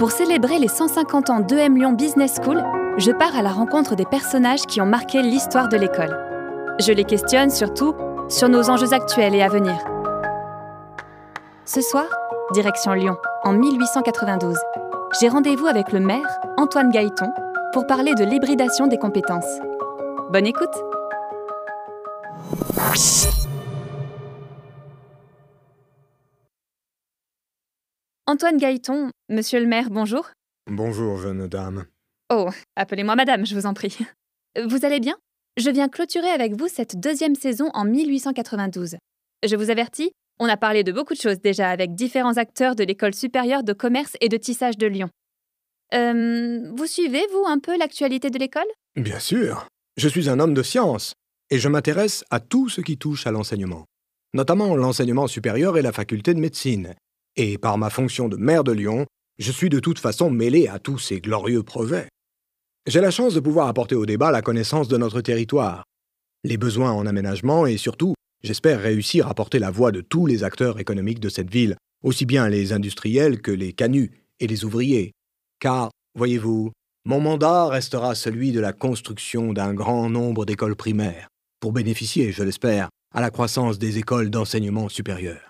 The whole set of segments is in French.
Pour célébrer les 150 ans d'EM Lyon Business School, je pars à la rencontre des personnages qui ont marqué l'histoire de l'école. Je les questionne surtout sur nos enjeux actuels et à venir. Ce soir, direction Lyon, en 1892. J'ai rendez-vous avec le maire, Antoine Gaëton, pour parler de l'hybridation des compétences. Bonne écoute Antoine Gaëton, monsieur le maire, bonjour. Bonjour, jeune dame. Oh, appelez-moi madame, je vous en prie. Vous allez bien? Je viens clôturer avec vous cette deuxième saison en 1892. Je vous avertis, on a parlé de beaucoup de choses déjà avec différents acteurs de l'école supérieure de commerce et de tissage de Lyon. Euh, vous suivez, vous, un peu l'actualité de l'école? Bien sûr. Je suis un homme de science et je m'intéresse à tout ce qui touche à l'enseignement, notamment l'enseignement supérieur et la faculté de médecine, et par ma fonction de maire de Lyon, je suis de toute façon mêlé à tous ces glorieux projets. J'ai la chance de pouvoir apporter au débat la connaissance de notre territoire, les besoins en aménagement et surtout, j'espère réussir à porter la voix de tous les acteurs économiques de cette ville, aussi bien les industriels que les canuts et les ouvriers. Car, voyez-vous, mon mandat restera celui de la construction d'un grand nombre d'écoles primaires, pour bénéficier, je l'espère, à la croissance des écoles d'enseignement supérieur.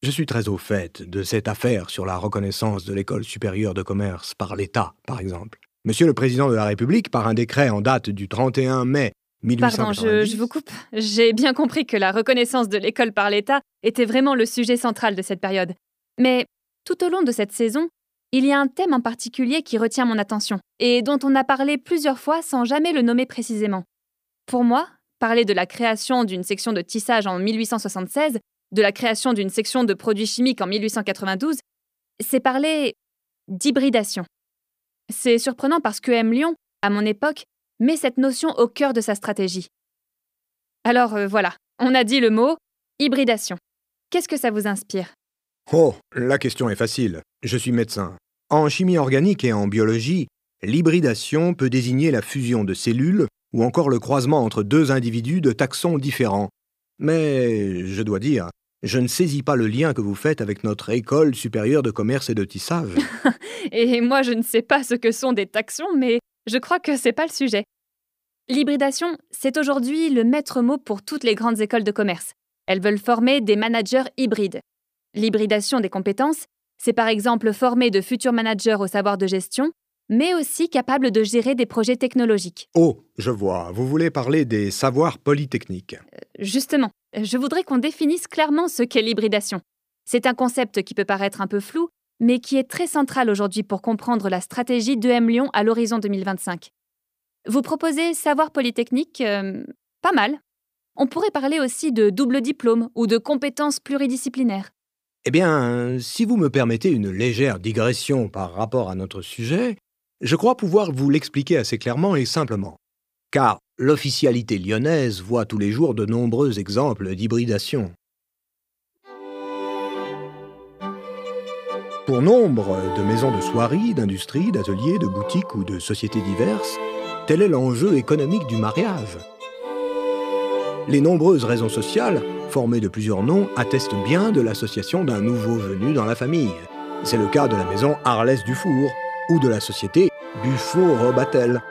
Je suis très au fait de cette affaire sur la reconnaissance de l'école supérieure de commerce par l'État, par exemple. Monsieur le Président de la République, par un décret en date du 31 mai 1890... Pardon, je, je vous coupe. J'ai bien compris que la reconnaissance de l'école par l'État était vraiment le sujet central de cette période. Mais tout au long de cette saison, il y a un thème en particulier qui retient mon attention, et dont on a parlé plusieurs fois sans jamais le nommer précisément. Pour moi, parler de la création d'une section de tissage en 1876 de la création d'une section de produits chimiques en 1892, c'est parler d'hybridation. C'est surprenant parce que M. Lyon, à mon époque, met cette notion au cœur de sa stratégie. Alors euh, voilà, on a dit le mot hybridation. Qu'est-ce que ça vous inspire? Oh, la question est facile. Je suis médecin. En chimie organique et en biologie, l'hybridation peut désigner la fusion de cellules ou encore le croisement entre deux individus de taxons différents. Mais je dois dire, je ne saisis pas le lien que vous faites avec notre école supérieure de commerce et de tissage. et moi, je ne sais pas ce que sont des taxons, mais je crois que c'est pas le sujet. L'hybridation, c'est aujourd'hui le maître mot pour toutes les grandes écoles de commerce. Elles veulent former des managers hybrides. L'hybridation des compétences, c'est par exemple former de futurs managers au savoir de gestion, mais aussi capables de gérer des projets technologiques. Oh, je vois, vous voulez parler des savoirs polytechniques. Euh, justement, je voudrais qu'on définisse clairement ce qu'est l'hybridation. C'est un concept qui peut paraître un peu flou, mais qui est très central aujourd'hui pour comprendre la stratégie d'EM Lyon à l'horizon 2025. Vous proposez savoir polytechnique euh, Pas mal. On pourrait parler aussi de double diplôme ou de compétences pluridisciplinaires. Eh bien, si vous me permettez une légère digression par rapport à notre sujet, je crois pouvoir vous l'expliquer assez clairement et simplement. Car l'officialité lyonnaise voit tous les jours de nombreux exemples d'hybridation. Pour nombre de maisons de soierie, d'industries, d'ateliers, de boutiques ou de sociétés diverses, tel est l'enjeu économique du mariage. Les nombreuses raisons sociales, formées de plusieurs noms, attestent bien de l'association d'un nouveau venu dans la famille. C'est le cas de la maison Arlès Dufour ou de la société Buffo-Robatel.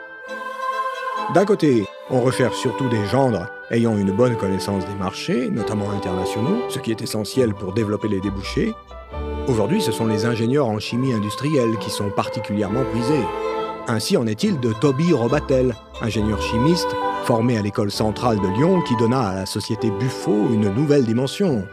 D'un côté, on recherche surtout des gendres ayant une bonne connaissance des marchés, notamment internationaux, ce qui est essentiel pour développer les débouchés. Aujourd'hui, ce sont les ingénieurs en chimie industrielle qui sont particulièrement prisés. Ainsi en est-il de Toby Robatel, ingénieur chimiste formé à l'école centrale de Lyon qui donna à la société Buffo une nouvelle dimension.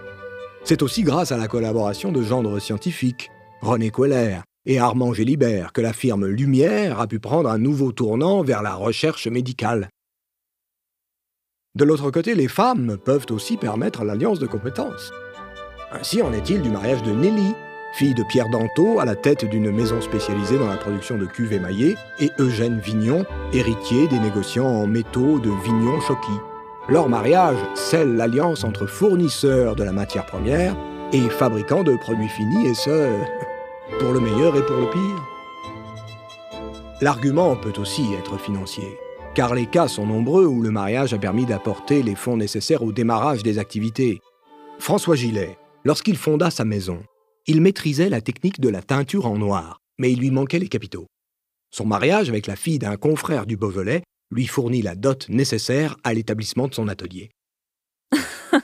C'est aussi grâce à la collaboration de gendres scientifiques, René Queller et Armand Gélibert que la firme Lumière a pu prendre un nouveau tournant vers la recherche médicale. De l'autre côté, les femmes peuvent aussi permettre l'alliance de compétences. Ainsi en est-il du mariage de Nelly, fille de Pierre Dantot, à la tête d'une maison spécialisée dans la production de cuves émaillées, et Eugène Vignon, héritier des négociants en métaux de Vignon Chocky. Leur mariage scelle l'alliance entre fournisseurs de la matière première et fabricants de produits finis, et ce, pour le meilleur et pour le pire. L'argument peut aussi être financier car les cas sont nombreux où le mariage a permis d'apporter les fonds nécessaires au démarrage des activités. François Gillet, lorsqu'il fonda sa maison, il maîtrisait la technique de la teinture en noir, mais il lui manquait les capitaux. Son mariage avec la fille d'un confrère du Beaujolais lui fournit la dot nécessaire à l'établissement de son atelier.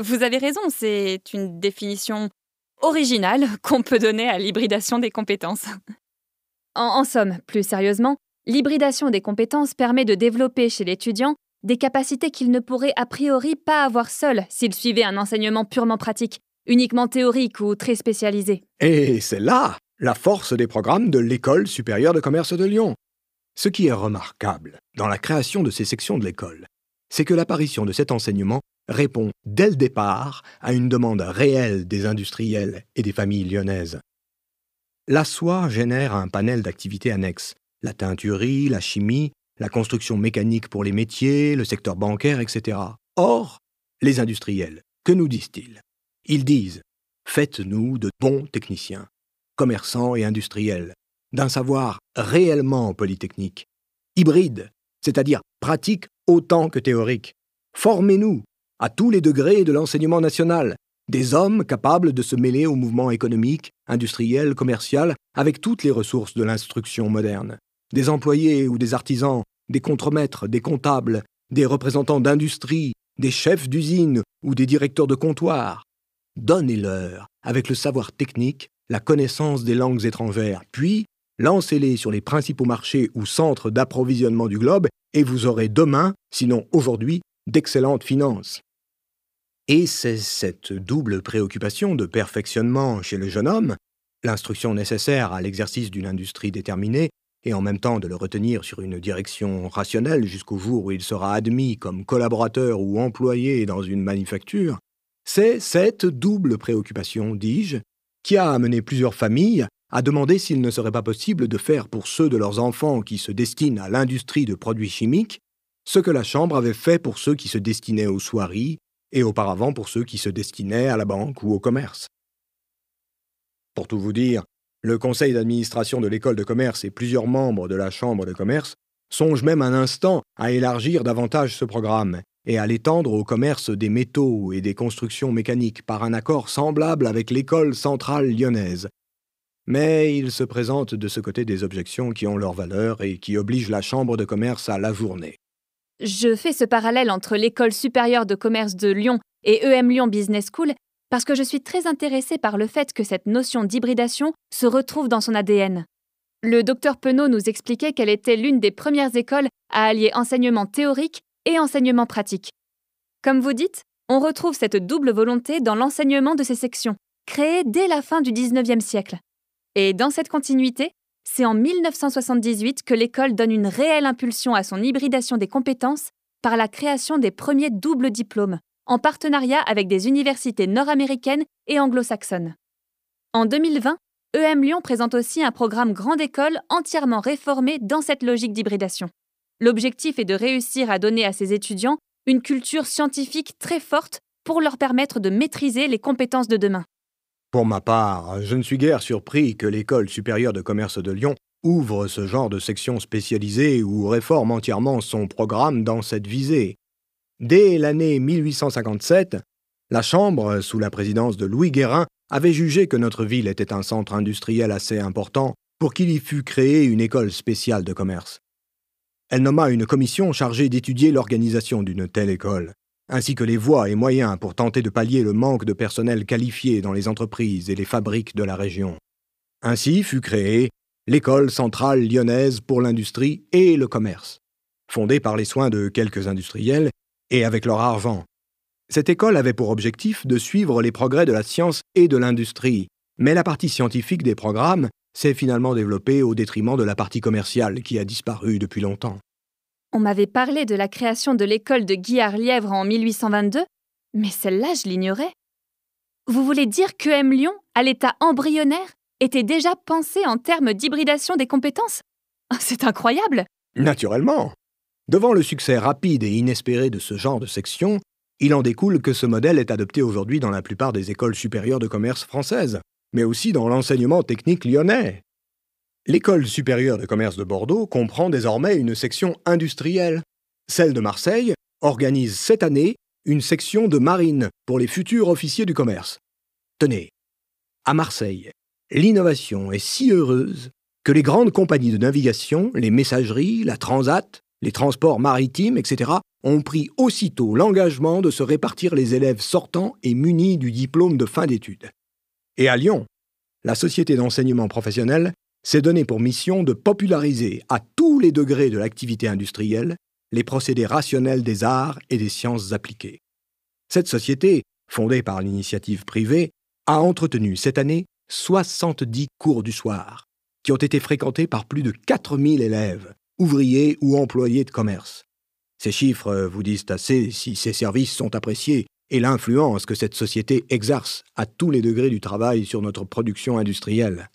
Vous avez raison, c'est une définition originale qu'on peut donner à l'hybridation des compétences. En, somme, plus sérieusement, l'hybridation des compétences permet de développer chez l'étudiant des capacités qu'il ne pourrait a priori pas avoir seul s'il suivait un enseignement purement pratique, uniquement théorique ou très spécialisé. Et c'est là la force des programmes de l'École supérieure de commerce de Lyon. Ce qui est remarquable dans la création de ces sections de l'école, c'est que l'apparition de cet enseignement répond dès le départ à une demande réelle des industriels et des familles lyonnaises. La soie génère un panel d'activités annexes, la teinturerie, la chimie, la construction mécanique pour les métiers, le secteur bancaire, etc. Or, les industriels, que nous disent-ils? Ils disent Faites-nous de bons techniciens, commerçants et industriels, d'un savoir réellement polytechnique, hybride, c'est-à-dire pratique autant que théorique. Formez-nous à tous les degrés de l'enseignement national, des hommes capables de se mêler au mouvement économique, industriel, commercial, avec toutes les ressources de l'instruction moderne, des employés ou des artisans, des contremaîtres, des comptables, des représentants d'industrie, des chefs d'usine ou des directeurs de comptoir. Donnez-leur, avec le savoir technique, la connaissance des langues étrangères, puis lancez-les sur les principaux marchés ou centres d'approvisionnement du globe, et vous aurez demain, sinon aujourd'hui, d'excellentes finances. Et c'est cette double préoccupation de perfectionnement chez le jeune homme, l'instruction nécessaire à l'exercice d'une industrie déterminée, et en même temps de le retenir sur une direction rationnelle jusqu'au jour où il sera admis comme collaborateur ou employé dans une manufacture, c'est cette double préoccupation, dis-je, qui a amené plusieurs familles à demander s'il ne serait pas possible de faire pour ceux de leurs enfants qui se destinent à l'industrie de produits chimiques ce que la Chambre avait fait pour ceux qui se destinaient aux soieries et auparavant pour ceux qui se destinaient à la banque ou au commerce. Pour tout vous dire, le conseil d'administration de l'école de commerce et plusieurs membres de la Chambre de commerce songent même un instant à élargir davantage ce programme et à l'étendre au commerce des métaux et des constructions mécaniques par un accord semblable avec l'école centrale lyonnaise. Mais il se présente de ce côté des objections qui ont leur valeur et qui obligent la Chambre de commerce à l'ajourner. Je fais ce parallèle entre l'école supérieure de commerce de Lyon et EM Lyon Business School parce que je suis très intéressée par le fait que cette notion d'hybridation se retrouve dans son ADN. Le docteur Penaud nous expliquait qu'elle était l'une des premières écoles à allier enseignement théorique et enseignement pratique. Comme vous dites, on retrouve cette double volonté dans l'enseignement de ces sections, créées dès la fin du XIXe siècle. Et dans cette continuité, c'est en 1978 que l'école donne une réelle impulsion à son hybridation des compétences par la création des premiers doubles diplômes, en partenariat avec des universités nord-américaines et anglo-saxonnes. En 2020, EM Lyon présente aussi un programme grande école entièrement réformé dans cette logique d'hybridation. L'objectif est de réussir à donner à ses étudiants une culture scientifique très forte pour leur permettre de maîtriser les compétences de demain. Pour ma part, je ne suis guère surpris que l'École supérieure de commerce de Lyon ouvre ce genre de section spécialisée ou réforme entièrement son programme dans cette visée. Dès l'année 1857, la Chambre, sous la présidence de Louis Guérin, avait jugé que notre ville était un centre industriel assez important pour qu'il y fût créé une école spéciale de commerce. Elle nomma une commission chargée d'étudier l'organisation d'une telle école ainsi que les voies et moyens pour tenter de pallier le manque de personnel qualifié dans les entreprises et les fabriques de la région. Ainsi fut créée l'École centrale lyonnaise pour l'industrie et le commerce, fondée par les soins de quelques industriels et avec leur argent. Cette école avait pour objectif de suivre les progrès de la science et de l'industrie, mais la partie scientifique des programmes s'est finalement développée au détriment de la partie commerciale qui a disparu depuis longtemps. On m'avait parlé de la création de l'école de Guillard-Lièvre en 1822, mais celle-là, je l'ignorais. Vous voulez dire que M. Lyon, à l'état embryonnaire, était déjà pensé en termes d'hybridation des compétences? Ah, C'est incroyable Naturellement. Devant le succès rapide et inespéré de ce genre de section, il en découle que ce modèle est adopté aujourd'hui dans la plupart des écoles supérieures de commerce françaises, mais aussi dans l'enseignement technique lyonnais. L'école supérieure de commerce de Bordeaux comprend désormais une section industrielle. Celle de Marseille organise cette année une section de marine pour les futurs officiers du commerce. Tenez, à Marseille, L'innovation est si heureuse que les grandes compagnies de navigation, les messageries, la transat, les transports maritimes, etc., ont pris aussitôt l'engagement de se répartir les élèves sortants et munis du diplôme de fin d'études. Et à Lyon, la Société d'enseignement professionnel s'est donnée pour mission de populariser à tous les degrés de l'activité industrielle les procédés rationnels des arts et des sciences appliquées. Cette société, fondée par l'initiative privée, a entretenu cette année 70 cours du soir, qui ont été fréquentés par plus de 4000 élèves, ouvriers ou employés de commerce. Ces chiffres vous disent assez si ces services sont appréciés et l'influence que cette société exerce à tous les degrés du travail sur notre production industrielle.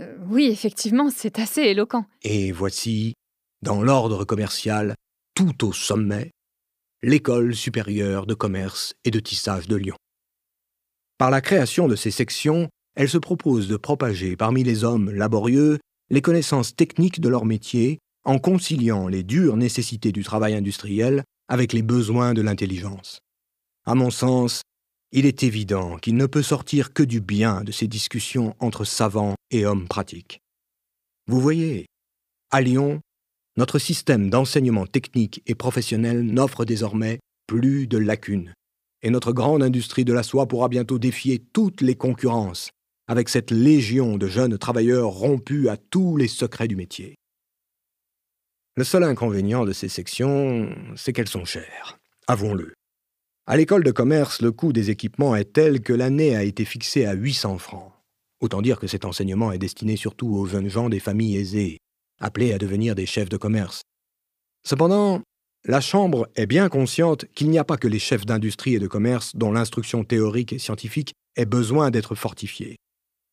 Euh, oui, effectivement, c'est assez éloquent. Et voici, dans l'ordre commercial, tout au sommet, l'École supérieure de commerce et de tissage de Lyon. Par la création de ces sections, elle se propose de propager parmi les hommes laborieux les connaissances techniques de leur métier en conciliant les dures nécessités du travail industriel avec les besoins de l'intelligence. À mon sens, il est évident qu'il ne peut sortir que du bien de ces discussions entre savants et hommes pratiques. Vous voyez, à Lyon, notre système d'enseignement technique et professionnel n'offre désormais plus de lacunes, et notre grande industrie de la soie pourra bientôt défier toutes les concurrences avec cette légion de jeunes travailleurs rompus à tous les secrets du métier. Le seul inconvénient de ces sections, c'est qu'elles sont chères, avouons-le. À l'école de commerce, le coût des équipements est tel que l'année a été fixée à 800 francs. Autant dire que cet enseignement est destiné surtout aux jeunes gens des familles aisées, appelés à devenir des chefs de commerce. Cependant, la Chambre est bien consciente qu'il n'y a pas que les chefs d'industrie et de commerce dont l'instruction théorique et scientifique ait besoin d'être fortifiée.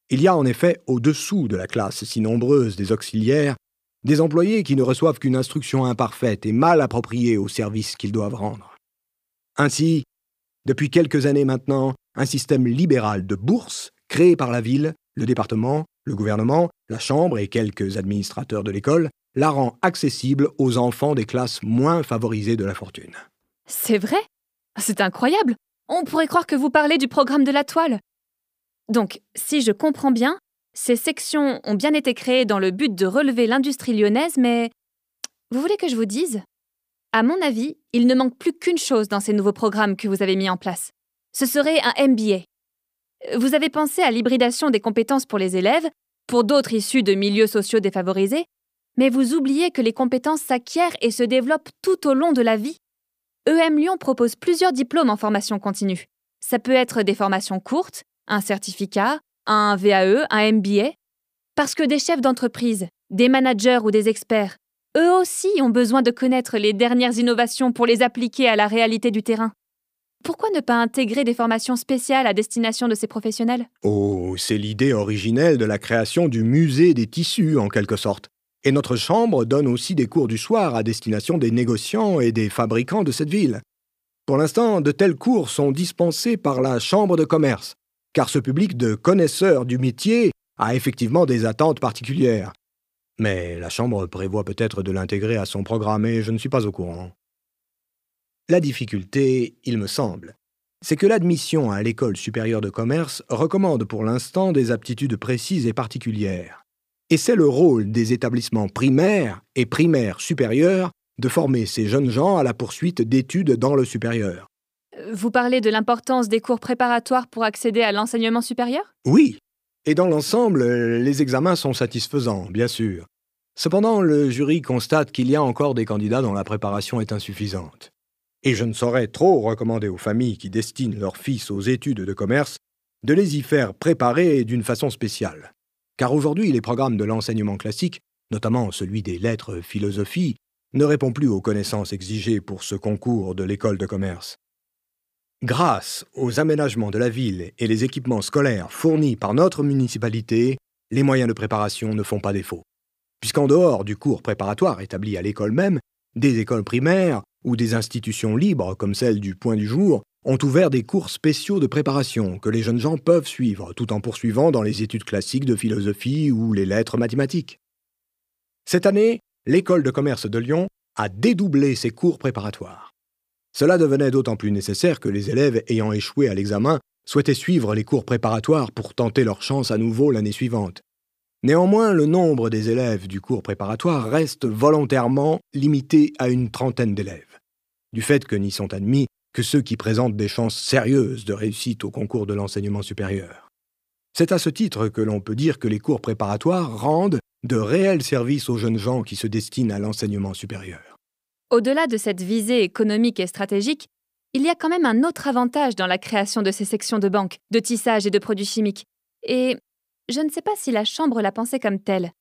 Il y a en effet au-dessous de la classe si nombreuse des auxiliaires des employés qui ne reçoivent qu'une instruction imparfaite et mal appropriée au service qu'ils doivent rendre. Ainsi, depuis quelques années maintenant, un système libéral de bourses créé par la ville, le département, le gouvernement, la chambre et quelques administrateurs de l'école la rend accessible aux enfants des classes moins favorisées de la fortune. C'est vrai? C'est incroyable On pourrait croire que vous parlez du programme de la toile. Donc, si je comprends bien, ces sections ont bien été créées dans le but de relever l'industrie lyonnaise, mais vous voulez que je vous dise À mon avis, il ne manque plus qu'une chose dans ces nouveaux programmes que vous avez mis en place. Ce serait un MBA. Vous avez pensé à l'hybridation des compétences pour les élèves, pour d'autres issus de milieux sociaux défavorisés, mais vous oubliez que les compétences s'acquièrent et se développent tout au long de la vie. EM Lyon propose plusieurs diplômes en formation continue. Ça peut être des formations courtes, un certificat, un VAE, un MBA Parce que des chefs d'entreprise, des managers ou des experts, eux aussi ont besoin de connaître les dernières innovations pour les appliquer à la réalité du terrain. Pourquoi ne pas intégrer des formations spéciales à destination de ces professionnels? Oh, c'est l'idée originelle de la création du musée des tissus, en quelque sorte. Et notre chambre donne aussi des cours du soir à destination des négociants et des fabricants de cette ville. Pour l'instant, de tels cours sont dispensés par la Chambre de commerce, car ce public de connaisseurs du métier a effectivement des attentes particulières. Mais la Chambre prévoit peut-être de l'intégrer à son programme et je ne suis pas au courant. La difficulté, il me semble, c'est que l'admission à l'école supérieure de commerce recommande pour l'instant des aptitudes précises et particulières. Et c'est le rôle des établissements primaires et primaires supérieurs de former ces jeunes gens à la poursuite d'études dans le supérieur. Vous parlez de l'importance des cours préparatoires pour accéder à l'enseignement supérieur? Oui. Et dans l'ensemble, les examens sont satisfaisants, bien sûr. Cependant, le jury constate qu'il y a encore des candidats dont la préparation est insuffisante. Et je ne saurais trop recommander aux familles qui destinent leurs fils aux études de commerce de les y faire préparer d'une façon spéciale. Car aujourd'hui, les programmes de l'enseignement classique, notamment celui des lettres philosophie, ne répondent plus aux connaissances exigées pour ce concours de l'école de commerce. Grâce aux aménagements de la ville et les équipements scolaires fournis par notre municipalité, les moyens de préparation ne font pas défaut. Puisqu'en dehors du cours préparatoire établi à l'école même, des écoles primaires ou des institutions libres comme celle du Point du Jour ont ouvert des cours spéciaux de préparation que les jeunes gens peuvent suivre tout en poursuivant dans les études classiques de philosophie ou les lettres mathématiques. Cette année, l'école de commerce de Lyon a dédoublé ses cours préparatoires. Cela devenait d'autant plus nécessaire que les élèves ayant échoué à l'examen souhaitaient suivre les cours préparatoires pour tenter leur chance à nouveau l'année suivante. Néanmoins, le nombre des élèves du cours préparatoire reste volontairement limité à une trentaine d'élèves, du fait que n'y sont admis que ceux qui présentent des chances sérieuses de réussite au concours de l'enseignement supérieur. C'est à ce titre que l'on peut dire que les cours préparatoires rendent de réels services aux jeunes gens qui se destinent à l'enseignement supérieur. Au-delà de cette visée économique et stratégique, il y a quand même un autre avantage dans la création de ces sections de banque, de tissage et de produits chimiques. Et je ne sais pas si la Chambre l'a pensé comme telle.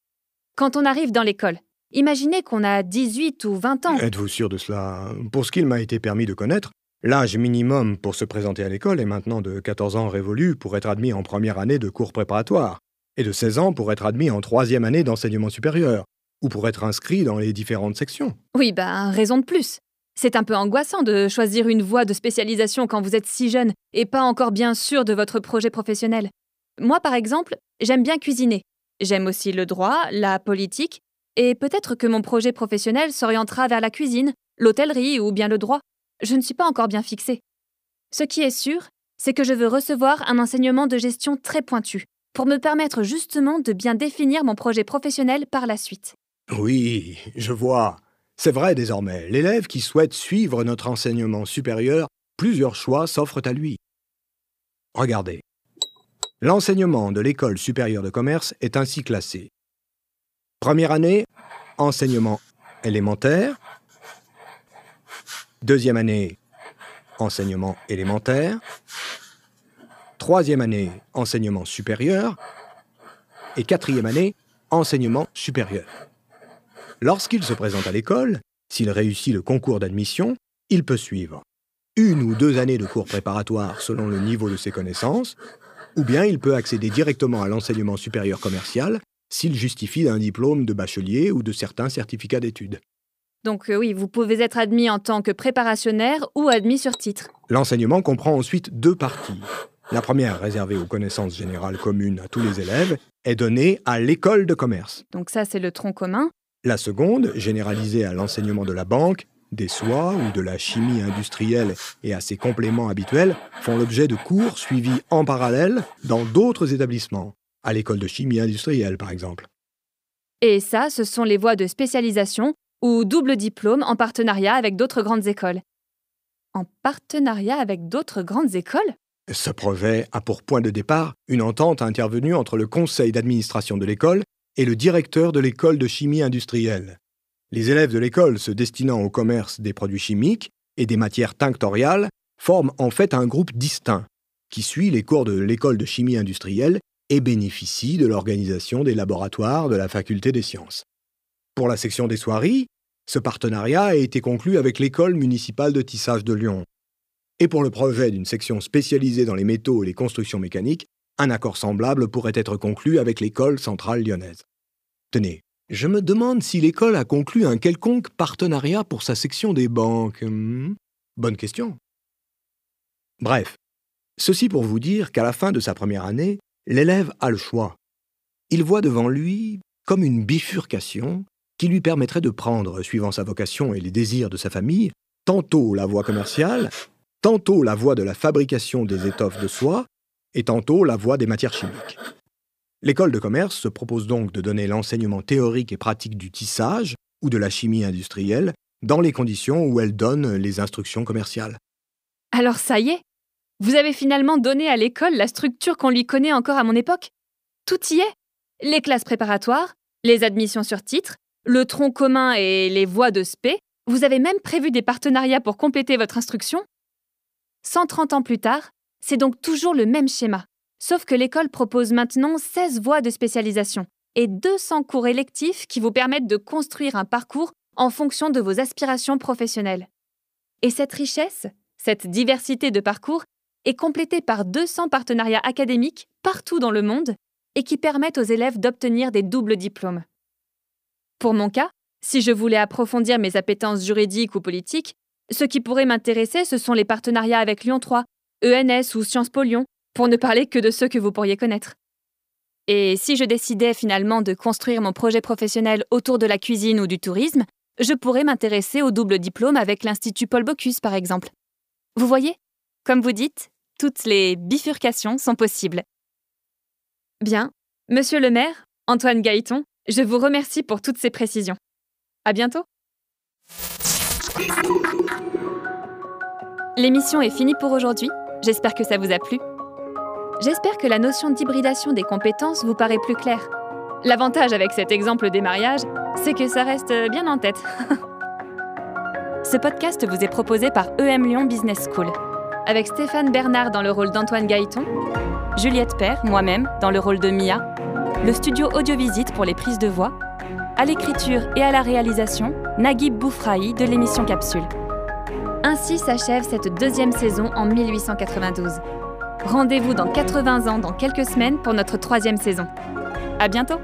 Quand on arrive dans l'école, imaginez qu'on a 18 ou 20 ans. Êtes-vous sûr de cela? Pour ce qu'il m'a été permis de connaître, l'âge minimum pour se présenter à l'école est maintenant de 14 ans révolu pour être admis en première année de cours préparatoires, et de 16 ans pour être admis en troisième année d'enseignement supérieur, ou pour être inscrit dans les différentes sections. Oui, bah, raison de plus. C'est un peu angoissant de choisir une voie de spécialisation quand vous êtes si jeune et pas encore bien sûr de votre projet professionnel. Moi, par exemple, j'aime bien cuisiner. J'aime aussi le droit, la politique, et peut-être que mon projet professionnel s'orientera vers la cuisine, l'hôtellerie ou bien le droit. Je ne suis pas encore bien fixée. Ce qui est sûr, c'est que je veux recevoir un enseignement de gestion très pointu, pour me permettre justement de bien définir mon projet professionnel par la suite. Oui, je vois. C'est vrai désormais, l'élève qui souhaite suivre notre enseignement supérieur, plusieurs choix s'offrent à lui. Regardez. L'enseignement de l'école supérieure de commerce est ainsi classé. Première année, enseignement élémentaire. Deuxième année, enseignement élémentaire. Troisième année, enseignement supérieur. Et quatrième année, enseignement supérieur. Lorsqu'il se présente à l'école, s'il réussit le concours d'admission, il peut suivre une ou deux années de cours préparatoires selon le niveau de ses connaissances, ou bien il peut accéder directement à l'enseignement supérieur commercial s'il justifie d'un diplôme de bachelier ou de certains certificats d'études. Donc euh, oui, vous pouvez être admis en tant que préparationnaire ou admis sur titre. L'enseignement comprend ensuite deux parties. La première, réservée aux connaissances générales communes à tous les élèves, est donnée à l'école de commerce. Donc ça, c'est le tronc commun. La seconde, généralisée à l'enseignement de la banque, des soies ou de la chimie industrielle et à ses compléments habituels, font l'objet de cours suivis en parallèle dans d'autres établissements, à l'école de chimie industrielle par exemple. Et ça, ce sont les voies de spécialisation ou double diplôme en partenariat avec d'autres grandes écoles. En partenariat avec d'autres grandes écoles? Ce projet a pour point de départ une entente intervenue entre le conseil d'administration de l'école et le directeur de l'école de chimie industrielle. Les élèves de l'école se destinant au commerce des produits chimiques et des matières tinctoriales forment en fait un groupe distinct, qui suit les cours de l'école de chimie industrielle et bénéficie de l'organisation des laboratoires de la faculté des sciences. Pour la section des soieries, ce partenariat a été conclu avec l'école municipale de tissage de Lyon. Et pour le projet d'une section spécialisée dans les métaux et les constructions mécaniques, un accord semblable pourrait être conclu avec l'école centrale lyonnaise. Tenez, je me demande si l'école a conclu un quelconque partenariat pour sa section des banques. Hmm? Bonne question. Bref, ceci pour vous dire qu'à la fin de sa première année, l'élève a le choix. Il voit devant lui comme une bifurcation qui lui permettrait de prendre, suivant sa vocation et les désirs de sa famille, tantôt la voie commerciale, tantôt la voie de la fabrication des étoffes de soie, et tantôt la voie des matières chimiques. L'école de commerce se propose donc de donner l'enseignement théorique et pratique du tissage ou de la chimie industrielle dans les conditions où elle donne les instructions commerciales. Alors ça y est Vous avez finalement donné à l'école la structure qu'on lui connaît encore à mon époque Tout y est Les classes préparatoires, les admissions sur titre, le tronc commun et les voies de spé. Vous avez même prévu des partenariats pour compléter votre instruction 130 ans plus tard, c'est donc toujours le même schéma, sauf que l'école propose maintenant 16 voies de spécialisation et 200 cours électifs qui vous permettent de construire un parcours en fonction de vos aspirations professionnelles. Et cette richesse, cette diversité de parcours, est complétée par 200 partenariats académiques partout dans le monde et qui permettent aux élèves d'obtenir des doubles diplômes. Pour mon cas, si je voulais approfondir mes appétences juridiques ou politiques, ce qui pourrait m'intéresser, ce sont les partenariats avec Lyon 3, ENS ou Sciences Po Lyon, pour ne parler que de ceux que vous pourriez connaître. Et si je décidais finalement de construire mon projet professionnel autour de la cuisine ou du tourisme, je pourrais m'intéresser au double diplôme avec l'Institut Paul Bocuse, par exemple. Vous voyez Comme vous dites, toutes les bifurcations sont possibles. Bien. Monsieur le maire, Antoine Gaëton, je vous remercie pour toutes ces précisions. À bientôt. L'émission est finie pour aujourd'hui. J'espère que ça vous a plu. J'espère que la notion d'hybridation des compétences vous paraît plus claire. L'avantage avec cet exemple des mariages, c'est que ça reste bien en tête. Ce podcast vous est proposé par EM Lyon Business School, avec Stéphane Bernard dans le rôle d'Antoine Gaëton, Juliette Père, moi-même, dans le rôle de Mia, le studio Audiovisite pour les prises de voix, à l'écriture et à la réalisation, Naguib Boufraï de l'émission Capsule. Ainsi s'achève cette deuxième saison en 1892. Rendez-vous dans 80 ans dans quelques semaines pour notre troisième saison. À bientôt!